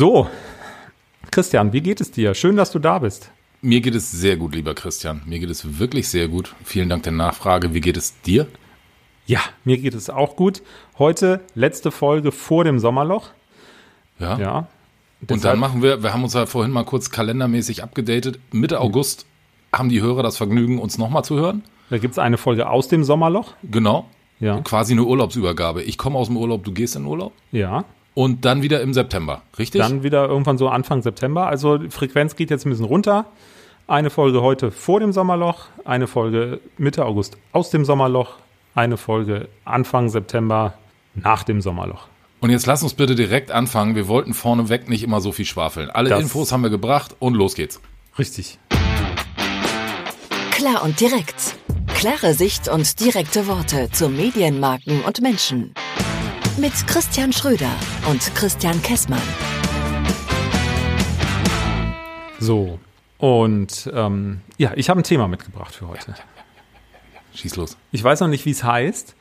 So, Christian, wie geht es dir? Schön, dass du da bist. Mir geht es sehr gut, lieber Christian. Mir geht es wirklich sehr gut. Vielen Dank der Nachfrage. Wie geht es dir? Ja, mir geht es auch gut. Heute letzte Folge vor dem Sommerloch. Ja. Ja. Und dann machen wir, wir haben uns ja vorhin mal kurz kalendermäßig abgedatet. Mitte August haben die Hörer das Vergnügen, uns nochmal zu hören. Da gibt es eine Folge aus dem Sommerloch. Genau. Ja. Quasi eine Urlaubsübergabe. Ich komme aus dem Urlaub, du gehst in den Urlaub. Ja. Und dann wieder im September, richtig? Dann wieder irgendwann so Anfang September. Also die Frequenz geht jetzt ein bisschen runter. Eine Folge heute vor dem Sommerloch, eine Folge Mitte August aus dem Sommerloch, eine Folge Anfang September nach dem Sommerloch. Und jetzt lass uns bitte direkt anfangen. Wir wollten vorneweg nicht immer so viel schwafeln. Alle Das- Infos haben wir gebracht und los geht's. Richtig. Klar und direkt. Klare Sicht und direkte Worte zu Medienmarken und Menschen. Mit Christian Schröder und Christian Kessmann. So. Und ähm, ja, ich habe ein Thema mitgebracht für heute. Schieß los. Ich weiß noch nicht, wie es heißt,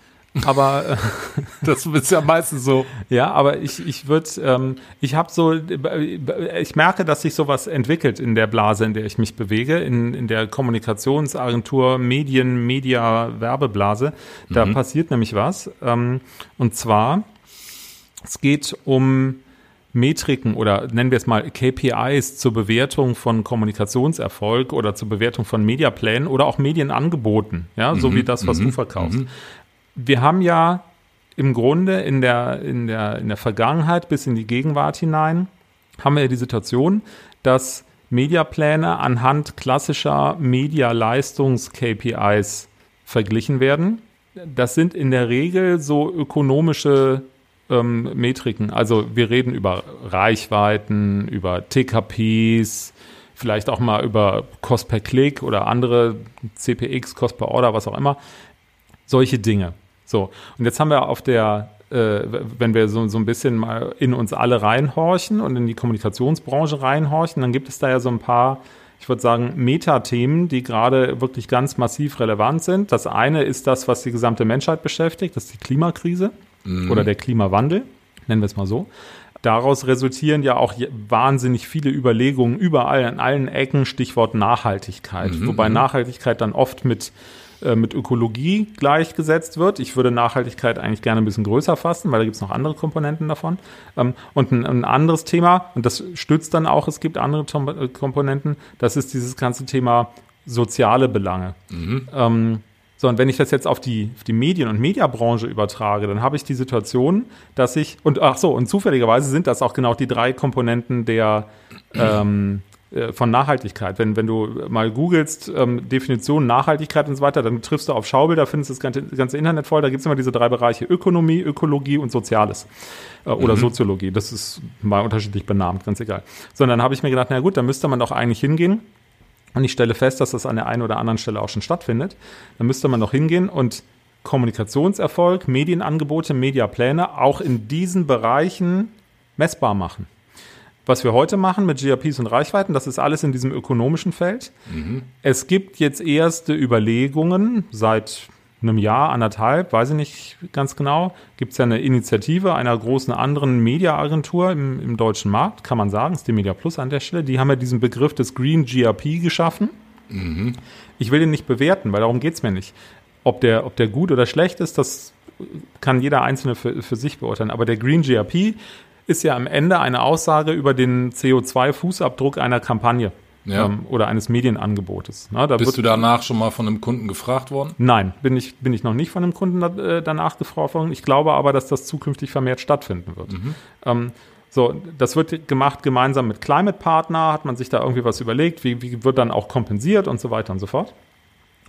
aber Das ist ja meistens so. Ja, aber ich, ich würde, ähm, ich habe so, ich merke, dass sich sowas entwickelt in der Blase, in der ich mich bewege, in, in der Kommunikationsagentur, Medien, Media, Werbeblase. Da passiert nämlich was. Ähm, und zwar, es geht um Metriken oder nennen wir es mal KPIs zur Bewertung von Kommunikationserfolg oder zur Bewertung von Mediaplänen oder auch Medienangeboten, ja, so wie das, was du verkaufst. Wir haben ja im Grunde in der, in der, in der Vergangenheit bis in die Gegenwart hinein haben wir die Situation, dass Mediapläne anhand klassischer Media-Leistungs-KPIs verglichen werden. Das sind in der Regel so ökonomische ähm, Metriken. Also wir reden über Reichweiten, über TKPs, vielleicht auch mal über Cost per Klick oder andere CPX, Cost per Order, was auch immer. Solche Dinge. So, und jetzt haben wir auf der, äh, wenn wir so, so ein bisschen mal in uns alle reinhorchen und in die Kommunikationsbranche reinhorchen, dann gibt es da ja so ein paar, ich würde sagen, Metathemen, die gerade wirklich ganz massiv relevant sind. Das eine ist das, was die gesamte Menschheit beschäftigt, das ist die Klimakrise oder der Klimawandel, nennen wir es mal so. Daraus resultieren ja auch wahnsinnig viele Überlegungen überall an allen Ecken, Stichwort Nachhaltigkeit. Wobei Nachhaltigkeit dann oft mit, äh, mit Ökologie gleichgesetzt wird. Ich würde Nachhaltigkeit eigentlich gerne ein bisschen größer fassen, weil da gibt es noch andere Komponenten davon. Ähm, und ein, ein anderes Thema, und das stützt dann auch, es gibt andere Tom äh, Komponenten, das ist dieses ganze Thema soziale Belange. Ähm, so, und wenn ich das jetzt auf die, auf die Medien- und Mediabranche übertrage, dann habe ich die Situation, dass ich, und ach so, und zufälligerweise sind das auch genau die drei Komponenten der, ähm, äh, von Nachhaltigkeit. Wenn, wenn du mal googelst, ähm, Definition Nachhaltigkeit und so weiter, dann triffst du auf Schaubilder, findest das ganze, das ganze Internet voll, da gibt es immer diese drei Bereiche Ökonomie, Ökologie und Soziales. Äh, oder Soziologie, das ist mal unterschiedlich benannt, ganz egal. So, und dann habe ich mir gedacht, na gut, da müsste man doch eigentlich hingehen und ich stelle fest, dass das an der einen oder anderen Stelle auch schon stattfindet, dann müsste man noch hingehen und Kommunikationserfolg, Medienangebote, Mediapläne auch in diesen Bereichen messbar machen. Was wir heute machen mit GRPs und Reichweiten, das ist alles in diesem ökonomischen Feld. Es gibt jetzt erste Überlegungen seit einem Jahr, anderthalb, weiß ich nicht ganz genau, gibt es ja eine Initiative einer großen anderen Mediaagentur im, im deutschen Markt, kann man sagen, ist die Media Plus an der Stelle. Die haben ja diesen Begriff des Green GRP geschaffen. Ich will den nicht bewerten, weil darum geht es mir nicht. Ob der, ob der gut oder schlecht ist, das kann jeder Einzelne für, für sich beurteilen. Aber der Green GRP ist ja am Ende eine Aussage über den CO2-Fußabdruck einer Kampagne Ja. ähm, oder eines Medienangebotes. Na, Bist du danach schon mal von einem Kunden gefragt worden? Nein, bin ich, bin ich noch nicht von einem Kunden da, äh, danach gefragt worden. Ich glaube aber, dass das zukünftig vermehrt stattfinden wird. Ähm, so, das wird gemacht gemeinsam mit Climate Partner, hat man sich da irgendwie was überlegt, wie, wie wird dann auch kompensiert und so weiter und so fort.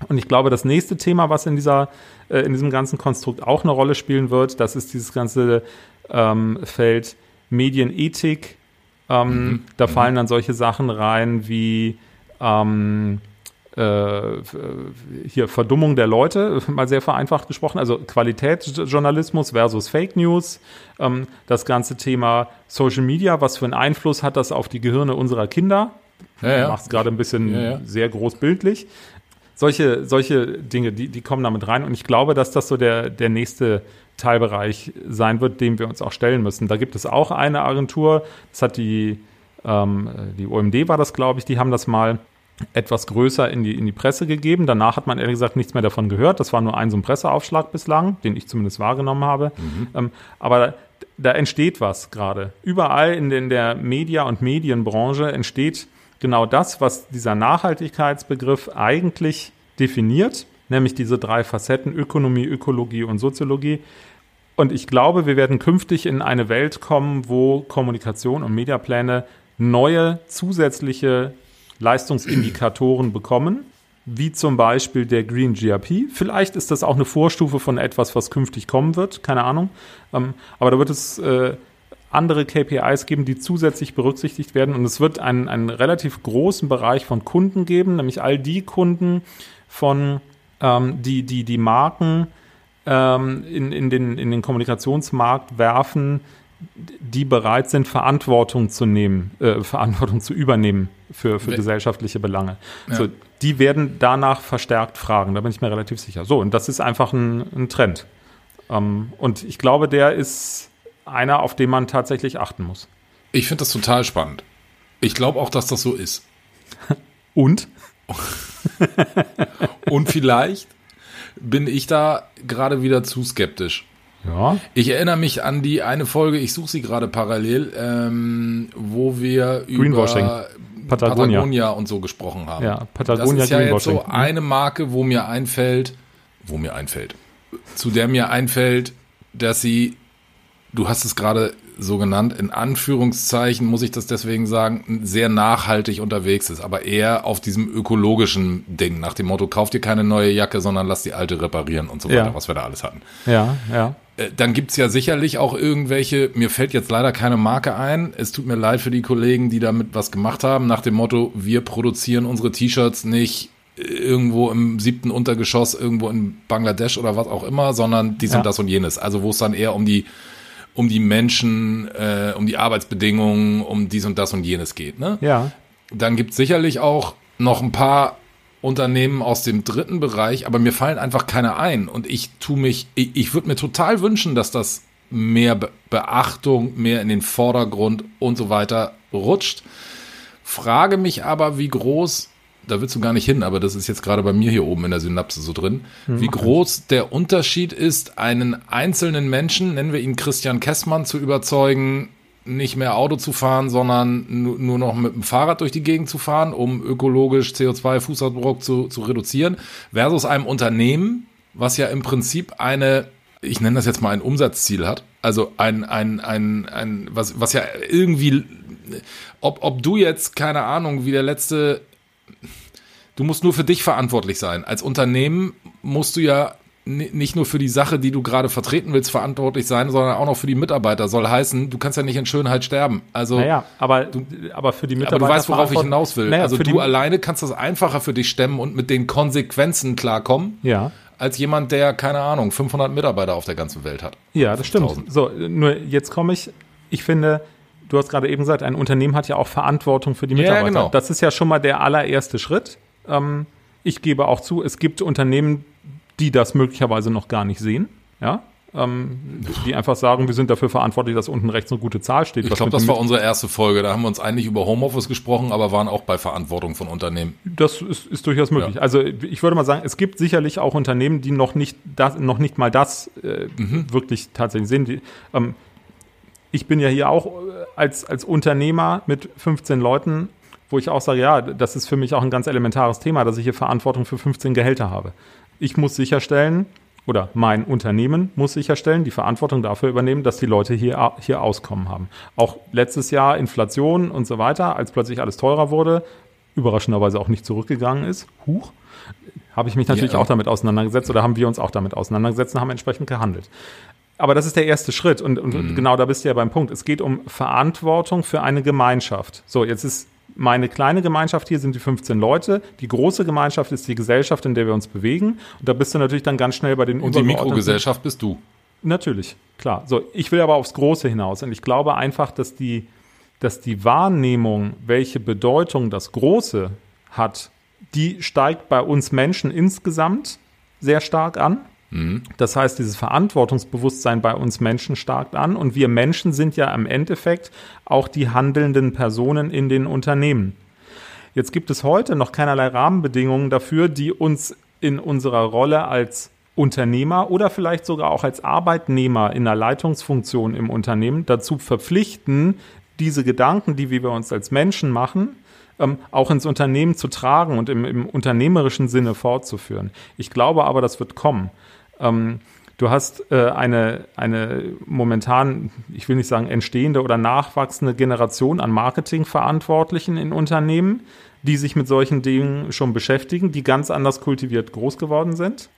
Und ich glaube, das nächste Thema, was in dieser, äh, in diesem ganzen Konstrukt auch eine Rolle spielen wird, das ist dieses ganze ähm, Feld Medienethik. Ähm, Da fallen dann solche Sachen rein wie ähm, äh, f- hier Verdummung der Leute, mal sehr vereinfacht gesprochen, also Qualitätsjournalismus versus Fake News, ähm, das ganze Thema Social Media, was für einen Einfluss hat das auf die Gehirne unserer Kinder? Ja, ja. Macht es gerade ein bisschen Ja, ja. sehr groß bildlich. solche, solche Dinge, die, die kommen damit rein. Und ich glaube, dass das so der, der nächste Teilbereich sein wird, dem wir uns auch stellen müssen. Da gibt es auch eine Agentur, das hat die, ähm, die OMD war das, glaube ich, die haben das mal etwas größer in die, in die Presse gegeben. Danach hat man ehrlich gesagt nichts mehr davon gehört. Das war nur ein so ein Presseaufschlag bislang, den ich zumindest wahrgenommen habe. Mhm. Ähm, aber da entsteht was gerade. Überall in, den, der Media- und Medienbranche entsteht genau das, was dieser Nachhaltigkeitsbegriff eigentlich definiert, nämlich diese drei Facetten Ökonomie, Ökologie und Soziologie. Und ich glaube, wir werden künftig in eine Welt kommen, wo Kommunikation und Mediapläne neue zusätzliche Leistungsindikatoren bekommen, wie zum Beispiel der Green GRP. Vielleicht ist das auch eine Vorstufe von etwas, was künftig kommen wird, keine Ahnung. Ähm, aber da wird es äh, andere KPIs geben, die zusätzlich berücksichtigt werden. Und es wird einen, einen relativ großen Bereich von Kunden geben, nämlich all die Kunden von, ähm, die, die die Marken ähm, in, in, den, in den Kommunikationsmarkt werfen, die bereit sind, Verantwortung zu nehmen, äh, Verantwortung zu übernehmen für, für gesellschaftliche Belange. Ja. So, die werden danach verstärkt fragen, da bin ich mir relativ sicher. So, und das ist einfach ein, ein Trend. Ähm, und ich glaube, der ist einer, auf den man tatsächlich achten muss. Ich finde das total spannend. Ich glaube auch, dass das so ist. und? und vielleicht bin ich da gerade wieder zu skeptisch. Ja. Ich erinnere mich an die eine Folge, ich suche sie gerade parallel, ähm, wo wir über Patagonia. Patagonia. und so gesprochen haben. Ja, Patagonia Das ist ja jetzt so eine Marke, wo mir einfällt, wo mir einfällt, zu der mir einfällt, dass sie, du hast es gerade so genannt, in Anführungszeichen muss ich das deswegen sagen, sehr nachhaltig unterwegs ist, aber eher auf diesem ökologischen Ding, nach dem Motto, kauf dir keine neue Jacke, sondern lass die alte reparieren und so weiter, ja. was wir da alles hatten. Ja, ja. Äh, dann gibt's ja sicherlich auch irgendwelche, mir fällt jetzt leider keine Marke ein, es tut mir leid für die Kollegen, die damit was gemacht haben, nach dem Motto, wir produzieren unsere T-Shirts nicht irgendwo im siebten Untergeschoss, irgendwo in Bangladesch oder was auch immer, sondern die sind ja. das und jenes. Also wo es dann eher um die um die Menschen, äh, um die Arbeitsbedingungen, um dies und das und jenes geht. Ne? Ja. Dann gibt es sicherlich auch noch ein paar Unternehmen aus dem dritten Bereich, aber mir fallen einfach keine ein. Und ich tue mich, ich, ich würde mir total wünschen, dass das mehr Be Beachtung, mehr in den Vordergrund und so weiter rutscht. Frage mich aber, wie groß da willst du gar nicht hin, aber das ist jetzt gerade bei mir hier oben in der Synapse so drin, mhm. wie groß der Unterschied ist, einen einzelnen Menschen, nennen wir ihn Christian Kessmann, zu überzeugen, nicht mehr Auto zu fahren, sondern nur noch mit dem Fahrrad durch die Gegend zu fahren, um ökologisch CO2-Fußabdruck zu, zu reduzieren, versus einem Unternehmen, was ja im Prinzip eine, ich nenne das jetzt mal ein Umsatzziel hat, also ein, ein, ein, ein was, was ja irgendwie, ob, ob du jetzt, keine Ahnung, wie der letzte du musst nur für dich verantwortlich sein. Als Unternehmen musst du ja nicht nur für die Sache, die du gerade vertreten willst, verantwortlich sein, sondern auch noch für die Mitarbeiter. Soll heißen, du kannst ja nicht in Schönheit sterben. Also, naja, aber, du, aber für die Mitarbeiter. Aber du weißt, worauf ich hinaus will. Naja, also du alleine kannst das einfacher für dich stemmen und mit den Konsequenzen klarkommen. Ja. Als jemand, der, keine Ahnung, 500 Mitarbeiter auf der ganzen Welt hat. Ja, das 5000. stimmt. So, nur jetzt komme ich, ich finde, du hast gerade eben gesagt, ein Unternehmen hat ja auch Verantwortung für die Mitarbeiter. Ja, genau. Das ist ja schon mal der allererste Schritt. Ähm, ich gebe auch zu, es gibt Unternehmen, die das möglicherweise noch gar nicht sehen. Ja, ähm, die einfach sagen, wir sind dafür verantwortlich, dass unten rechts eine gute Zahl steht. Ich glaube, das war unsere erste Folge. Da haben wir uns eigentlich über Homeoffice gesprochen, aber waren auch bei Verantwortung von Unternehmen. Das ist, ist durchaus möglich. Ja. Also ich würde mal sagen, es gibt sicherlich auch Unternehmen, die noch nicht das, noch nicht mal das äh, mhm. wirklich tatsächlich sehen. Die, ähm, ich bin ja hier auch als, als Unternehmer mit 15 Leuten, wo ich auch sage, ja, das ist für mich auch ein ganz elementares Thema, dass ich hier Verantwortung für 15 Gehälter habe. Ich muss sicherstellen, oder mein Unternehmen muss sicherstellen, die Verantwortung dafür übernehmen, dass die Leute hier, hier Auskommen haben. Auch letztes Jahr Inflation und so weiter, als plötzlich alles teurer wurde, überraschenderweise auch nicht zurückgegangen ist, huch, habe ich mich natürlich ja. auch damit auseinandergesetzt oder haben wir uns auch damit auseinandergesetzt und haben entsprechend gehandelt. Aber das ist der erste Schritt und, und mhm. genau da bist du ja beim Punkt. Es geht um Verantwortung für eine Gemeinschaft. So, jetzt ist meine kleine Gemeinschaft hier sind die 15 Leute. Die große Gemeinschaft ist die Gesellschaft, in der wir uns bewegen. Und da bist du natürlich dann ganz schnell bei den Und die Mikrogesellschaft bist du. Natürlich, klar. So, ich will aber aufs Große hinaus. Und ich glaube einfach, dass die, dass die Wahrnehmung, welche Bedeutung das Große hat die steigt bei uns Menschen insgesamt sehr stark an. Das heißt, dieses Verantwortungsbewusstsein bei uns Menschen stark an. Und wir Menschen sind ja im Endeffekt auch die handelnden Personen in den Unternehmen. Jetzt gibt es heute noch keinerlei Rahmenbedingungen dafür, die uns in unserer Rolle als Unternehmer oder vielleicht sogar auch als Arbeitnehmer in einer Leitungsfunktion im Unternehmen dazu verpflichten, diese Gedanken, die wir uns als Menschen machen, ähm, auch ins Unternehmen zu tragen und im, im unternehmerischen Sinne fortzuführen. Ich glaube aber, das wird kommen. Ähm, du hast äh, eine, eine momentan, ich will nicht sagen entstehende oder nachwachsende Generation an Marketingverantwortlichen in Unternehmen, die sich mit solchen Dingen schon beschäftigen, die ganz anders kultiviert groß geworden sind.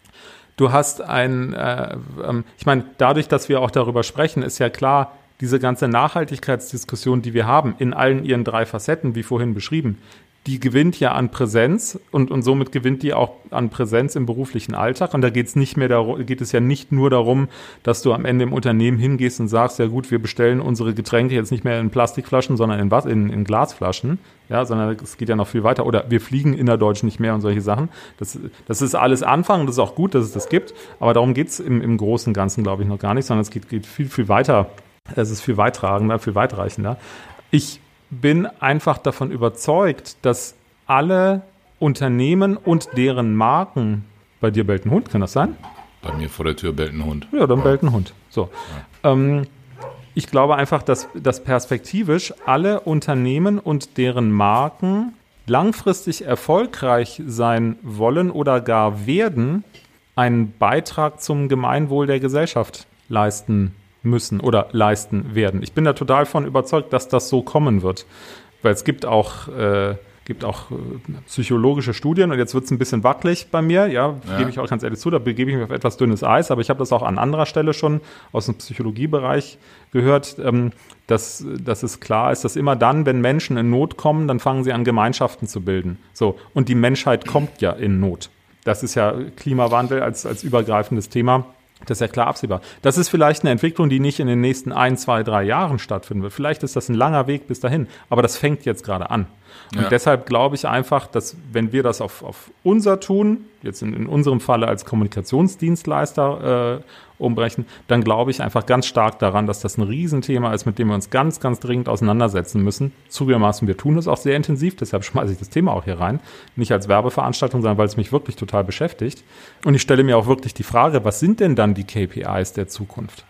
Du hast ein, äh, ähm, ich meine, dadurch, dass wir auch darüber sprechen, ist ja klar, diese ganze Nachhaltigkeitsdiskussion, die wir haben, in allen ihren drei Facetten, wie vorhin beschrieben, die gewinnt ja an Präsenz und, und somit gewinnt die auch an Präsenz im beruflichen Alltag. Und da geht es nicht mehr darum, geht es ja nicht nur darum, dass du am Ende im Unternehmen hingehst und sagst, ja gut, wir bestellen unsere Getränke jetzt nicht mehr in Plastikflaschen, sondern in was, in, in Glasflaschen. Ja, sondern es geht ja noch viel weiter. Oder wir fliegen innerdeutsch nicht mehr und solche Sachen. Das, das ist alles Anfang und das ist auch gut, dass es das gibt. Aber darum geht's im, im Großen und Ganzen, glaube ich, noch gar nicht, sondern es geht, geht viel, viel weiter. Es ist viel weittragender, viel weitreichender. Ich bin einfach davon überzeugt, dass alle Unternehmen und deren Marken, bei dir bellt ein Hund, kann das sein? Bei mir vor der Tür bellt ein Hund. Ja, dann bellt ein Hund. So. Ähm, ich glaube einfach, dass, dass perspektivisch alle Unternehmen und deren Marken langfristig erfolgreich sein wollen oder gar werden, einen Beitrag zum Gemeinwohl der Gesellschaft leisten müssen oder leisten werden. Ich bin da total von überzeugt, dass das so kommen wird. Weil es gibt auch, äh, gibt auch äh, psychologische Studien und jetzt wird es ein bisschen wackelig bei mir, ja, Ja. gebe ich auch ganz ehrlich zu, da begebe ich mich auf etwas dünnes Eis, aber ich habe das auch an anderer Stelle schon aus dem Psychologiebereich gehört, ähm, dass, dass es klar ist, dass immer dann, wenn Menschen in Not kommen, dann fangen sie an, Gemeinschaften zu bilden. So, und die Menschheit kommt ja in Not. Das ist ja Klimawandel als, als übergreifendes Thema. Das ist ja klar absehbar. Das ist vielleicht eine Entwicklung, die nicht in den nächsten ein, zwei, drei Jahren stattfinden wird. Vielleicht ist das ein langer Weg bis dahin, aber das fängt jetzt gerade an. Und Ja. deshalb glaube ich einfach, dass wenn wir das auf, auf unser tun, jetzt in, in unserem Falle als Kommunikationsdienstleister äh, umbrechen, dann glaube ich einfach ganz stark daran, dass das ein Riesenthema ist, mit dem wir uns ganz, ganz dringend auseinandersetzen müssen. Zugegebenermaßen, wir tun es auch sehr intensiv, deshalb schmeiße ich das Thema auch hier rein. Nicht als Werbeveranstaltung, sondern weil es mich wirklich total beschäftigt. Und ich stelle mir auch wirklich die Frage, was sind denn dann die KPIs der Zukunft?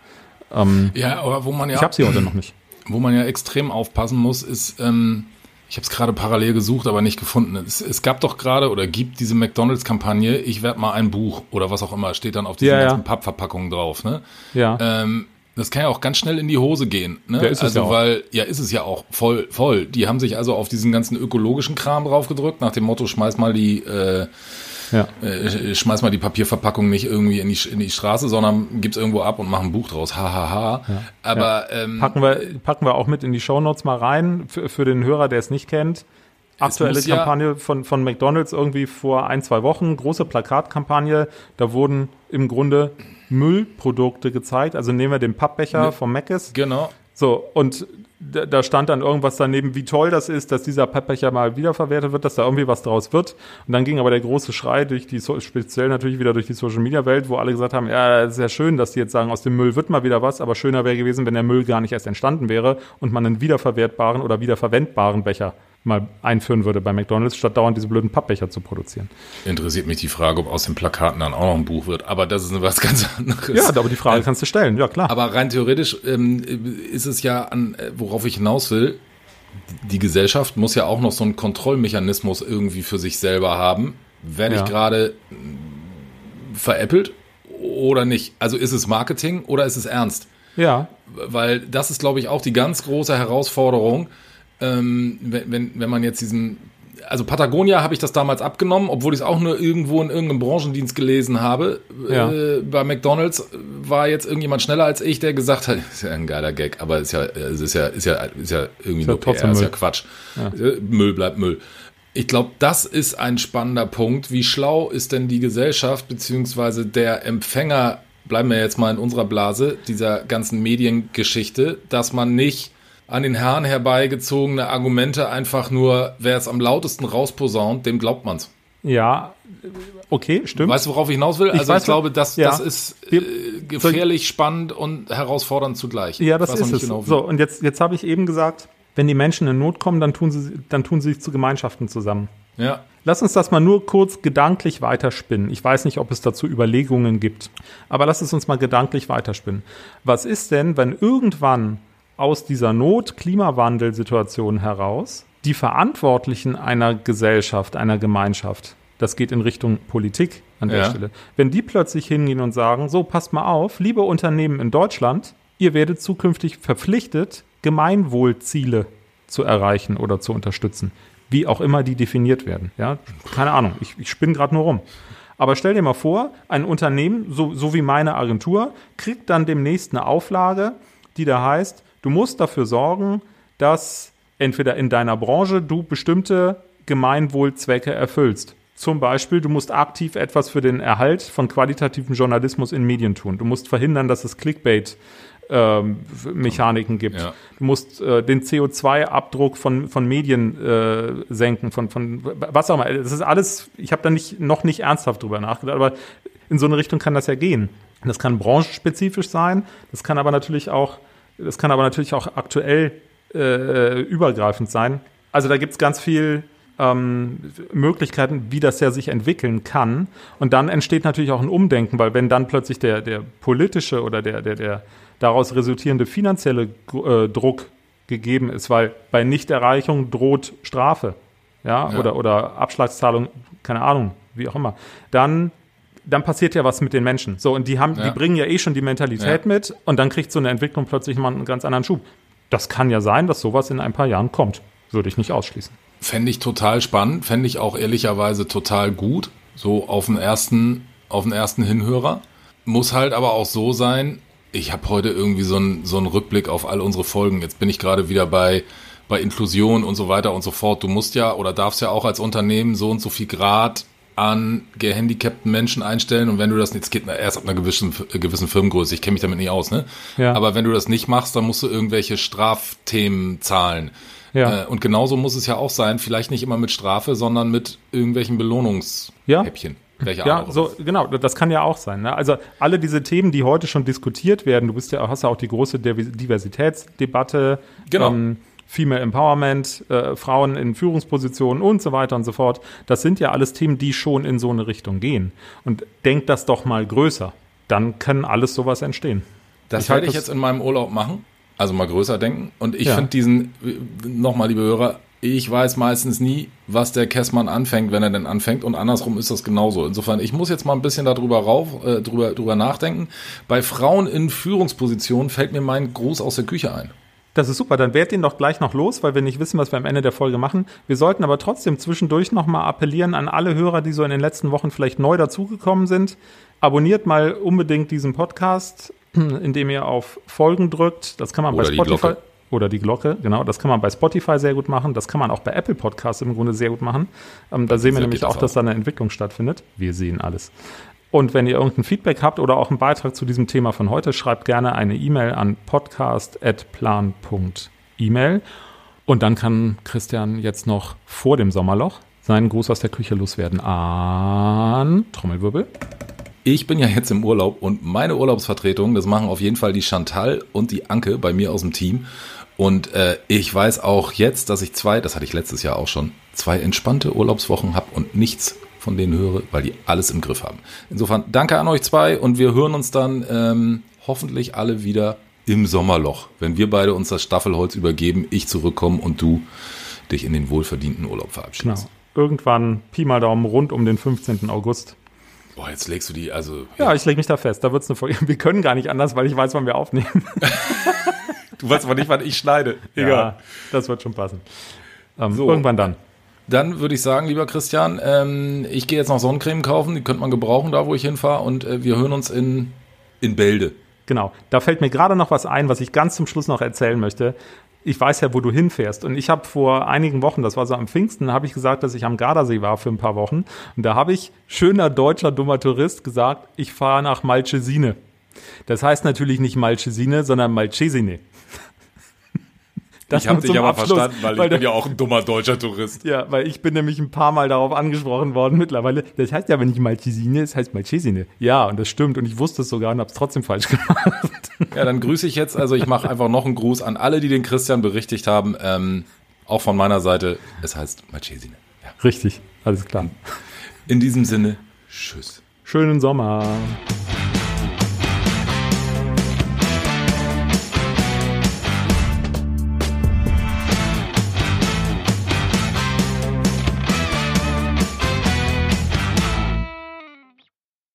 Ähm, Ja, aber wo man ja, Ich habe sie heute noch nicht. wo man ja extrem aufpassen muss, ist, ähm, ich habe es gerade parallel gesucht, aber nicht gefunden. Es, es gab doch gerade oder gibt diese McDonalds-Kampagne, ich werde mal ein Buch oder was auch immer, steht dann auf diesen Ja, ja. ganzen Pappverpackungen drauf. Ne? Ja. Ähm, das kann ja auch ganz schnell in die Hose gehen. Ne? Ja, ist es also, ja auch. weil, ja, ist es ja auch voll, voll. Die haben sich also auf diesen ganzen ökologischen Kram draufgedrückt, nach dem Motto, schmeiß mal die, äh, ja. äh, schmeiß mal die Papierverpackung nicht irgendwie in die, in die Straße, sondern gib's irgendwo ab und mach ein Buch draus. Hahaha. Ha, ha. Aber ähm, Packen wir, packen wir auch mit in die Shownotes mal rein, für, für den Hörer, der es nicht kennt. Aktuelle muss ja- Kampagne von, von McDonalds irgendwie vor ein, zwei Wochen, große Plakatkampagne. Da wurden im Grunde Müllprodukte gezeigt. Also nehmen wir den Pappbecher Ne. vom Mc's. genau. So, und da, stand dann irgendwas daneben, wie toll das ist, dass dieser Pappbecher mal wiederverwertet wird, dass da irgendwie was draus wird. Und dann ging aber der große Schrei durch die, speziell natürlich wieder durch die Social Media Welt, wo alle gesagt haben, ja, das ist ja schön, dass die jetzt sagen, aus dem Müll wird mal wieder was, aber schöner wäre gewesen, wenn der Müll gar nicht erst entstanden wäre und man einen wiederverwertbaren oder wiederverwendbaren Becher mal einführen würde bei McDonalds, statt dauernd diese blöden Pappbecher zu produzieren. Interessiert mich die Frage, ob aus den Plakaten dann auch noch ein Buch wird. Aber das ist was ganz anderes. Ja, aber die Frage kannst du stellen, ja klar. Aber rein theoretisch ähm, ist es ja an, äh, worauf ich hinaus will, die Gesellschaft muss ja auch noch so einen Kontrollmechanismus irgendwie für sich selber haben. Werde Ja. ich gerade mh, veräppelt oder nicht? Also ist es Marketing oder ist es ernst? ja, Weil das ist, glaube ich, auch die ganz große Herausforderung, ähm, wenn, wenn, man jetzt diesen. Also Patagonia habe ich das damals abgenommen, obwohl ich es auch nur irgendwo in irgendeinem Branchendienst gelesen habe. Ja. Äh, bei McDonalds war jetzt irgendjemand schneller als ich, der gesagt hat, ist ja ein geiler Gag, aber ist ja, es ist ja, ist ja, ist ja irgendwie ja nur PR, ist ja Müll. Quatsch. Äh, Müll bleibt Müll. Ich glaube, das ist ein spannender Punkt. Wie schlau ist denn die Gesellschaft beziehungsweise der Empfänger, bleiben wir jetzt mal in unserer Blase, dieser ganzen Mediengeschichte, dass man nicht an den Haaren herbeigezogene Argumente einfach nur, wer es am lautesten rausposaunt, dem glaubt man's. Ja, okay, stimmt. Weißt du, worauf ich hinaus will? Ich also weiß, ich glaube, das, ja. das ist äh, gefährlich, spannend und herausfordernd zugleich. Ja, das ist es. genau, so, und jetzt, jetzt habe ich eben gesagt, wenn die Menschen in Not kommen, dann tun sie, dann tun sie sich zu Gemeinschaften zusammen. Ja. Lass uns das mal nur kurz gedanklich weiterspinnen. Ich weiß nicht, ob es dazu Überlegungen gibt, aber lass es uns mal gedanklich weiterspinnen. Was ist denn, wenn irgendwann aus dieser Not-Klimawandel-Situation heraus die Verantwortlichen einer Gesellschaft, einer Gemeinschaft, das geht in Richtung Politik an der Ja. Stelle, wenn die plötzlich hingehen und sagen, so, passt mal auf, liebe Unternehmen in Deutschland, ihr werdet zukünftig verpflichtet, Gemeinwohlziele zu erreichen oder zu unterstützen. Wie auch immer die definiert werden. Ja, keine Ahnung. Ich, ich spinne gerade nur rum. Aber stell dir mal vor, ein Unternehmen, so, so wie meine Agentur, kriegt dann demnächst eine Auflage, die da heißt, du musst dafür sorgen, dass entweder in deiner Branche du bestimmte Gemeinwohlzwecke erfüllst. Zum Beispiel, du musst aktiv etwas für den Erhalt von qualitativem Journalismus in Medien tun. Du musst verhindern, dass es Clickbait ähm, Mechaniken gibt. Ja. Du musst äh, den CO2-Abdruck von, von Medien äh, senken, von, von was auch immer. Das ist alles, ich habe da nicht, noch nicht ernsthaft drüber nachgedacht, aber in so eine Richtung kann das ja gehen. Das kann branchenspezifisch sein, das kann aber natürlich auch, das kann aber natürlich auch aktuell äh, übergreifend sein. Also da gibt's ganz viel ähm, Möglichkeiten, wie das ja sich entwickeln kann. Und dann entsteht natürlich auch ein Umdenken, weil wenn dann plötzlich der, der politische oder der, der, der daraus resultierende finanzielle äh, Druck gegeben ist, weil bei Nichterreichung droht Strafe, ja, Ja. Oder, oder Abschlagszahlung, keine Ahnung, wie auch immer, dann dann passiert ja was mit den Menschen. So, und die haben, Ja. die bringen ja eh schon die Mentalität Ja. mit und dann kriegt so eine Entwicklung plötzlich mal einen ganz anderen Schub. Das kann ja sein, dass sowas in ein paar Jahren kommt. Würde ich nicht ausschließen. Fände ich total spannend, fände ich auch ehrlicherweise total gut, so auf den ersten, auf den ersten Hinhörer. Muss halt aber auch so sein, ich habe heute irgendwie so einen so einen Rückblick auf all unsere Folgen. Jetzt bin ich gerade wieder bei, bei Inklusion und so weiter und so fort. Du musst ja oder darfst ja auch als Unternehmen so und so viel Grad an gehandicapten Menschen einstellen und wenn du das jetzt geht erst ab einer gewissen, gewissen Firmengröße, ich kenne mich damit nicht aus, ne? Ja. Aber wenn du das nicht machst, dann musst du irgendwelche Strafthemen zahlen. Ja. Äh, und genauso muss es ja auch sein, vielleicht nicht immer mit Strafe, sondern mit irgendwelchen Belohnungshäppchen. Welche Ja, Art auch so, genau, das kann ja auch sein. Ne? Also alle diese Themen, die heute schon diskutiert werden, du bist ja, hast ja auch die große Div- Diversitätsdebatte, Genau. ähm, Female Empowerment, äh, Frauen in Führungspositionen und so weiter und so fort. Das sind ja alles Themen, die schon in so eine Richtung gehen. Und denk das doch mal größer. Dann kann alles sowas entstehen. Das Ich werde ich das- jetzt in meinem Urlaub machen. Also mal größer denken. Und ich Ja. finde diesen, nochmal, liebe Hörer, ich weiß meistens nie, was der Kessmann anfängt, wenn er denn anfängt. Und andersrum ist das genauso. Insofern, ich muss jetzt mal ein bisschen darüber rauf, äh, drüber, drüber nachdenken. Bei Frauen in Führungspositionen fällt mir mein Gruß aus der Küche ein. Das ist super, dann werd den doch gleich noch los, weil wir nicht wissen, was wir am Ende der Folge machen. Wir sollten aber trotzdem zwischendurch nochmal appellieren an alle Hörer, die so in den letzten Wochen vielleicht neu dazugekommen sind. Abonniert mal unbedingt diesen Podcast, indem ihr auf Folgen drückt. Das kann man Oder bei Spotify. Oder die Glocke, genau. Das kann man bei Spotify sehr gut machen. Das kann man auch bei Apple Podcasts im Grunde sehr gut machen. Ähm, da sehen wir nämlich auch, dass da eine Entwicklung stattfindet. Wir sehen alles. Und wenn ihr irgendein Feedback habt oder auch einen Beitrag zu diesem Thema von heute, schreibt gerne eine E-Mail an podcast.plan.email. Und dann kann Christian jetzt noch vor dem Sommerloch seinen Gruß aus der Küche loswerden an Trommelwirbel. Ich bin ja jetzt im Urlaub und meine Urlaubsvertretung, das machen auf jeden Fall die Chantal und die Anke bei mir aus dem Team. Und äh, ich weiß auch jetzt, dass ich zwei, das hatte ich letztes Jahr auch schon, zwei entspannte Urlaubswochen habe und nichts von denen höre, weil die alles im Griff haben. Insofern danke an euch zwei und wir hören uns dann ähm, hoffentlich alle wieder im Sommerloch, wenn wir beide uns das Staffelholz übergeben, ich zurückkomme und du dich in den wohlverdienten Urlaub Genau. verabschiedest. Irgendwann Pi mal Daumen rund um den 15. August. Boah, jetzt legst du die, also Ja, ich lege mich da fest. Da wird's eine Folge. Wir können gar nicht anders, weil ich weiß, wann wir aufnehmen. du weißt aber nicht, wann ich schneide. Ja, das wird schon passen. Ähm, So. Irgendwann dann. Dann würde ich sagen, lieber Christian, ähm, ich gehe jetzt noch Sonnencreme kaufen, die könnte man gebrauchen, da wo ich hinfahre, und äh, wir hören uns in, in Bälde. Genau. Da fällt mir gerade noch was ein, was ich ganz zum Schluss noch erzählen möchte. Ich weiß ja, wo du hinfährst. Und ich habe vor einigen Wochen, das war so am Pfingsten, habe ich gesagt, dass ich am Gardasee war für ein paar Wochen. Und da habe ich, schöner deutscher dummer Tourist, gesagt, ich fahre nach Malcesine. Das heißt natürlich nicht Malcesine, sondern Malcesine. Das ich habe dich aber Abschluss, verstanden, weil, weil ich bin ja auch ein dummer deutscher Tourist. Ja, weil ich bin nämlich ein paar Mal darauf angesprochen worden mittlerweile. Das heißt ja aber nicht Malcesine, es heißt Malcesine. Ja, und das stimmt und ich wusste es sogar und habe es trotzdem falsch gemacht. Ja, dann grüße ich jetzt. Also ich mache einfach noch einen Gruß an alle, die den Christian berichtigt haben. Ähm, auch von meiner Seite. Es heißt Marchesine. Ja. Richtig, alles klar. In diesem Sinne, tschüss. Schönen Sommer.